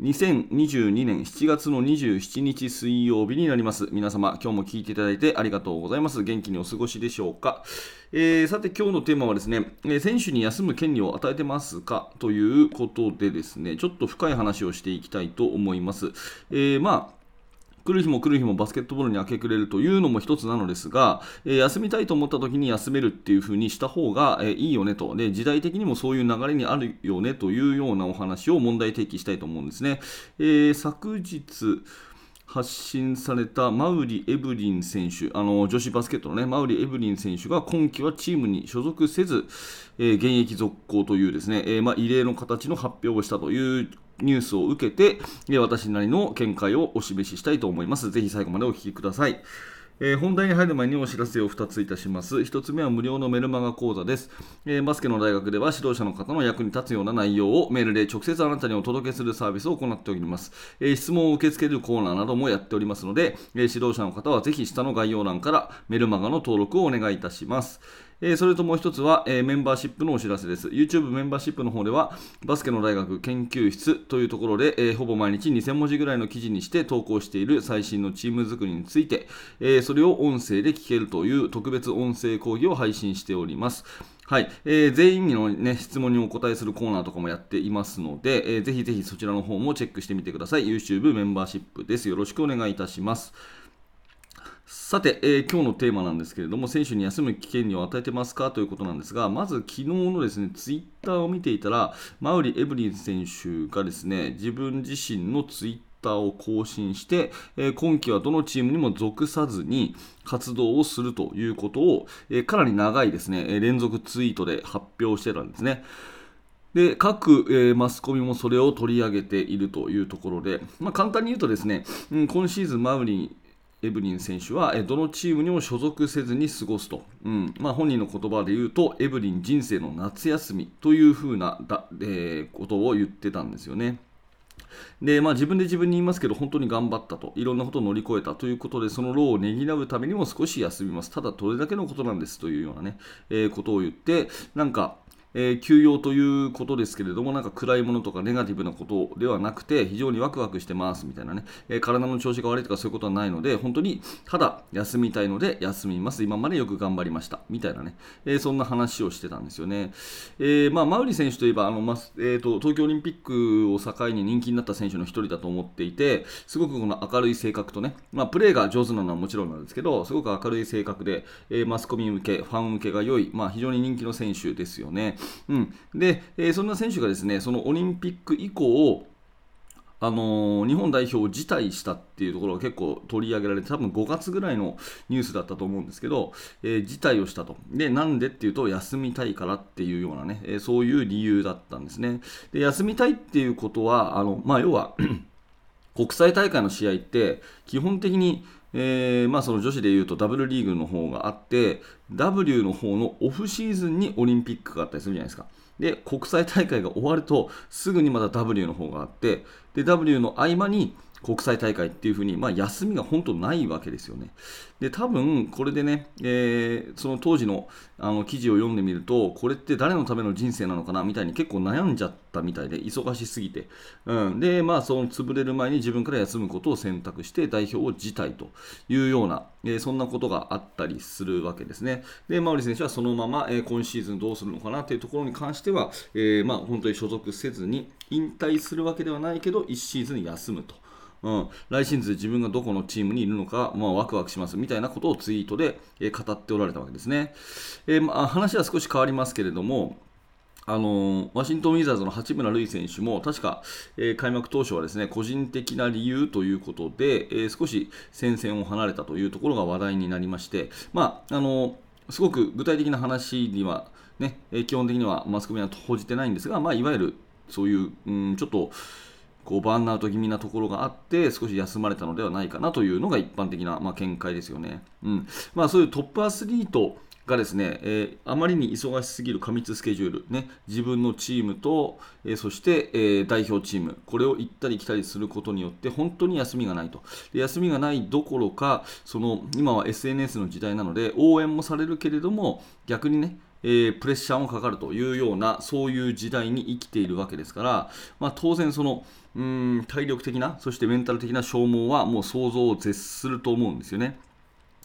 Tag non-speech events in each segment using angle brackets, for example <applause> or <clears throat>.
2022年7月の27日水曜日になります。皆様、今日も聞いていただいてありがとうございます。元気にお過ごしでしょうか？えー、さて、今日のテーマはですね、え選手に休む権利を与えてますか？ということでですね、ちょっと深い話をしていきたいと思います。えー、まあ来る日も来る日もバスケットボールに明け暮れるというのも一つなのですが、えー、休みたいと思った時に休めるっていう風にした方が、えー、いいよねとで、時代的にもそういう流れにあるよねというようなお話を問題提起したいと思うんですね。えー、昨日、発信されたマウリ・エブリン選手、あの女子バスケットのね、マウリ・エブリン選手が今季はチームに所属せず、え、現役続行というですね、え、まあ、異例の形の発表をしたというニュースを受けて、私なりの見解をお示ししたいと思います。ぜひ最後までお聞きください。えー、本題に入る前にお知らせを2ついたします。1つ目は無料のメルマガ講座です、えー、バスケの大学では指導者の方の役に立つような内容をメールで直接あなたにお届けするサービスを行っております。えー、質問を受け付けるコーナーなどもやっておりますので、え指導者の方はぜひ下の概要欄からメルマガの登録をお願いいたします。えー、それともう一つは、えー、メンバーシップのお知らせです。YouTube メンバーシップの方では、バスケの大学研究室というところで、えー、ほぼ毎日2000文字ぐらいの記事にして投稿している最新のチーム作りについて、え、それを音声で聞けるという特別音声講義を配信しております。はい、えー、全員の、ね、質問にお答えするコーナーとかもやっていますので、えー、ぜひぜひそちらの方もチェックしてみてください。YouTube メンバーシップです。よろしくお願いいたします。さて、えー、今日のテーマなんですけれども、選手に休む権利を与えてますかということなんですが、まず昨日のですね、ツイッターを見ていたら、マウリ・エブリン選手がですね、自分自身のツイッターを更新して、え、今季はどのチームにも属さずに活動をするということを、え、かなり長いですね、連続ツイートで発表してたんですね。で各、え、マスコミもそれを取り上げているというところで、まあ、簡単に言うとですね、うん、今シーズンマウリエブリン選手はどのチームにも所属せずに過ごすと、うん。まあ、本人の言葉で言うとエブリン人生の夏休みというふうなだ、えー、ことを言ってたんですよね。でまあ、自分で自分に言いますけど、本当に頑張ったと、いろんなことを乗り越えたということで、その労をねぎらうためにも少し休みます、ただ、どれだけのことなんですというようなね、えー、ことを言って、なんか、えー、休養ということですけれども、なんか暗いものとかネガティブなことではなくて、非常にワクワクしてますみたいなね、えー、体の調子が悪いとかそういうことはないので、本当にただ休みたいので休みます、今までよく頑張りましたみたいなね、えー、そんな話をしてたんですよね。えまあ、マウリ選手といえばあの、まえーと、東京オリンピックを境に人気になった選手の1人だと思っていて、すごくこの明るい性格とね、まあ、プレーが上手なのはもちろんなんですけど、すごく明るい性格で、えマスコミ向け、ファン向けが良い、まあ、非常に人気の選手ですよね。うん、で、えー、そんな選手がですねそのオリンピック以降あのー、日本代表を辞退したっていうところが結構取り上げられて、多分5月ぐらいのニュースだったと思うんですけど、えー、辞退をしたと。で、なんでっていうと、休みたいからっていうようなね、えー、そういう理由だったんですね。で、休みたいっていうことは、あのまあ、要は <clears throat> 国際大会の試合って、基本的にえー、まあ、その女子でいうと W リーグの方があって W の方のオフシーズンにオリンピックがあったりするじゃないですか。で国際大会が終わるとすぐにまた W の方があってで W の合間に国際大会っていう風に、まあ、休みが本当ないわけですよね。で、多分これでね、えー、その当時のあの記事を読んでみると、これって誰のための人生なのかなみたいに結構悩んじゃったみたいで、忙しすぎて。うん、で、まあ、その潰れる前に自分から休むことを選択して、代表を辞退というような、えー、そんなことがあったりするわけですね。で、マウリ選手はそのまま、えー、今シーズンどうするのかなというところに関しては、えまあ、本当に所属せずに、引退するわけではないけど、1シーズン休むと。うん、来シーズン自分がどこのチームにいるのか、まあ、ワクワクしますみたいなことをツイートで、えー、語っておられたわけですね。えー、まあ、話は少し変わりますけれども、あのワシントン・ウィザーズの八村塁選手も確か、えー、開幕当初はですね個人的な理由ということで、えー、少し戦線を離れたというところが話題になりまして、まああのすごく具体的な話には、ね、基本的にはマスコミは報じてないんですが、まあ、いわゆるそういう、うん、ちょっとこうバンアウト気味なところがあって少し休まれたのではないかなというのが一般的な、まあ、見解ですよね。うんまあ、そういうトップアスリートがですね、えー、あまりに忙しすぎる過密スケジュール、ね、自分のチームと、えー、そして、えー、代表チーム、これを行ったり来たりすることによって、本当に休みがないと。で休みがないどころか、その今は SNS の時代なので、応援もされるけれども、逆にね、えー、プレッシャーもかかるというようなそういう時代に生きているわけですから、まあ、当然そのうん体力的なそしてメンタル的な消耗はもう想像を絶すると思うんですよね。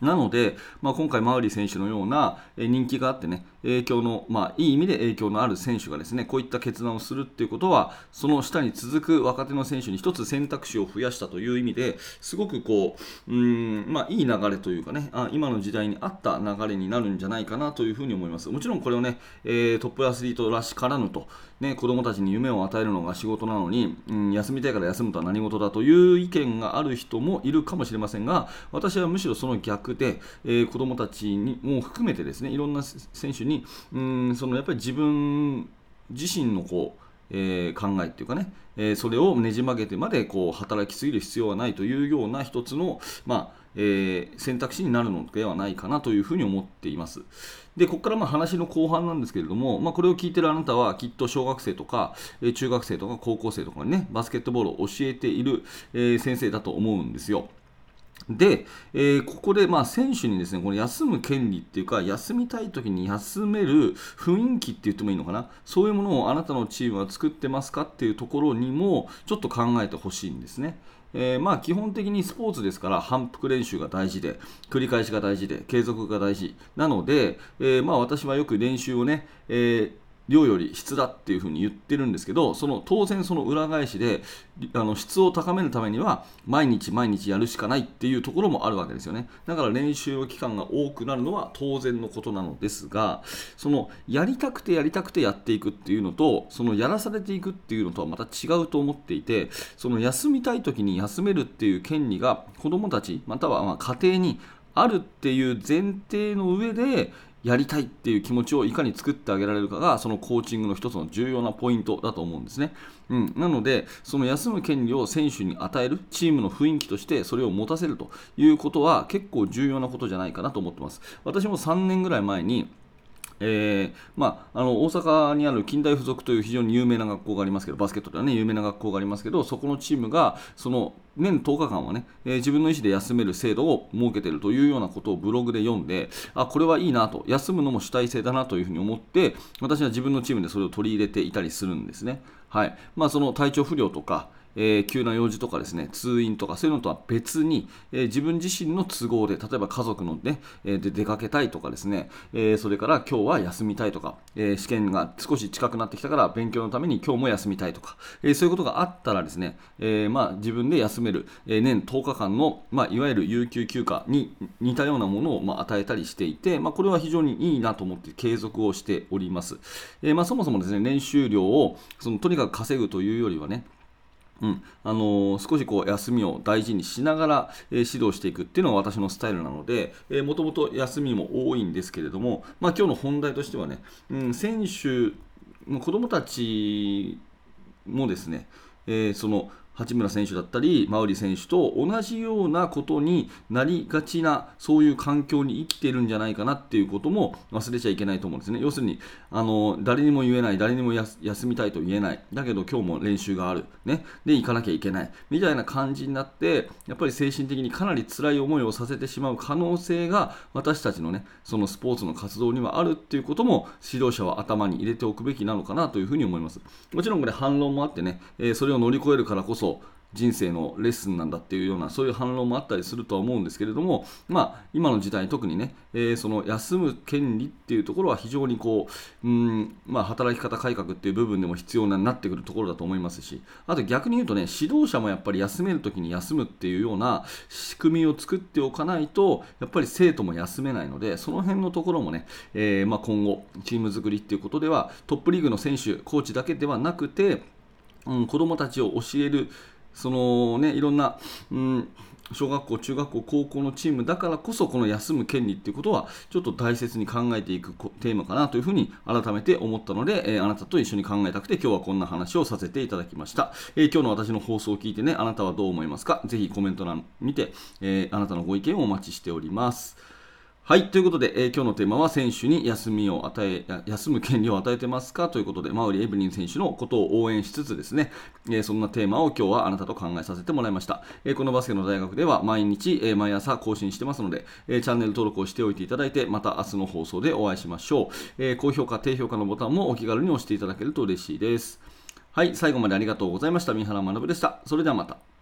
なので、まあ、今回、マウリ選手のような人気があってね、影響の、まあ、いい意味で影響のある選手がですね、こういった決断をするっていうことは、その下に続く若手の選手に一つ選択肢を増やしたという意味ですごくこう、うん、まあ、いい流れというかねあ、今の時代に合った流れになるんじゃないかなというふうに思います。もちろんこれをね、えー、トップアスリートらしからぬと、ね、子供たちに夢を与えるのが仕事なのに、うん、休みたいから休むとは何事だという意見がある人もいるかもしれませんが、私はむしろその逆で、えー、子供たちにも含めてですね、いろんな選手に、うんそのやっぱり自分自身のこう、えー、考えっていうかね、えー、それをねじ曲げてまでこう働きすぎる必要はないというような一つの、まあえー、選択肢になるのではないかなというふうに思っています。で、ここからま話の後半なんですけれども、まあ、これを聞いてるあなたはきっと小学生とか、え中学生とか高校生とかにね、バスケットボールを教えている、え先生だと思うんですよ。で、えー、ここでまあ選手にですねこの休む権利っていうか休みたい時に休める雰囲気って言ってもいいのかな？そういうものをあなたのチームは作ってますかっていうところにもちょっと考えてほしいんですね。えー、まあ基本的にスポーツですから反復練習が大事で繰り返しが大事で継続が大事なので、えー、まあ私はよく練習をね、えー量より質だっていうふうに言ってるんですけどその当然その裏返しであの質を高めるためには毎日毎日やるしかないっていうところもあるわけですよね。だから練習の期間が多くなるのは当然のことなのですがそのやりたくてやりたくてやっていくっていうのとそのやらされていくっていうのとはまた違うと思っていてその休みたい時に休めるっていう権利が子どもたちまたはま家庭にあるっていう前提の上でやりたいっていう気持ちをいかに作ってあげられるかがそのコーチングの一つの重要なポイントだと思うんですね。うん、なので、その休む権利を選手に与えるチームの雰囲気としてそれを持たせるということは結構重要なことじゃないかなと思ってます。私も3年ぐらい前にえーまあ、あの大阪にある近代附属という非常に有名な学校がありますけどバスケットでは、ね、有名な学校がありますけどそこのチームがその年10日間はね、えー、自分の意思で休める制度を設けているというようなことをブログで読んであこれはいいなと休むのも主体性だなというふうに思って私は自分のチームでそれを取り入れていたりするんですね。はいまあ、その体調不良とかえー、急な用事とかですね通院とかそういうのとは別に、えー、自分自身の都合で例えば家族のね、えー、で出かけたいとかですね、えそれから今日は休みたいとか、え試験が少し近くなってきたから勉強のために今日も休みたいとか、えそういうことがあったらですね、えまあ、自分で休める、え年10日間の、まあ、いわゆる有給休暇に似たようなものを、まあ、与えたりしていて、まあ、これは非常にいいなと思って継続をしております、えまあ、そもそもですね練習量をそのとにかく稼ぐというよりはねうん。あのー、少しこう休みを大事にしながら、えー、指導していくっていうのが私のスタイルなので、えもともと休みも多いんですけれども、まあ、今日の本題としてはね、うん、選手の、子どもたちもですね、えー、その八村選手だったり、馬瓜選手と同じようなことになりがちな、そういう環境に生きているんじゃないかなっていうことも忘れちゃいけないと思うんですね。要するに、あの誰にも言えない、誰にも休みたいと言えない、だけど今日も練習がある、ね、で行かなきゃいけない、みたいな感じになって、やっぱり精神的にかなり辛い思いをさせてしまう可能性が、私たちのね、そのスポーツの活動にはあるっていうことも、指導者は頭に入れておくべきなのかなというふうに思います。もちろんこれ反論もあってね、えそれを乗り越えるからこそ、そ人生のレッスンなんだっていうようなそういう反論もあったりするとは思うんですけれども、まあ、今の時代特にね、えー、その休む権利っていうところは非常にこう、うんまあ、働き方改革っていう部分でも必要になってくるところだと思いますしあと逆に言うとね指導者もやっぱり休める時に休むっていうような仕組みを作っておかないとやっぱり生徒も休めないのでその辺のところもね、えー、まあ、今後チーム作りっていうことではトップリーグの選手コーチだけではなくてうん、子どもたちを教えるそのね、いろんな、うん、小学校、中学校、高校のチームだからこそこの休む権利っていうことはちょっと大切に考えていくテーマかなというふうに改めて思ったので、えー、あなたと一緒に考えたくて今日はこんな話をさせていただきました、えー、今日の私の放送を聞いてねあなたはどう思いますか？ぜひコメント欄見て、えー、あなたのご意見をお待ちしております。はい。ということで、えー、今日のテーマは選手に休みを与え、休む権利を与えてますかということで、マウリ・エブリン選手のことを応援しつつですね、えー、そんなテーマを今日はあなたと考えさせてもらいました。えー、このバスケの大学では毎日、え毎朝更新してますので、えチャンネル登録をしておいていただいて、また明日の放送でお会いしましょう。え高評価、低評価のボタンもお気軽に押していただけると嬉しいです。はい。最後までありがとうございました。三原学でした。それではまた。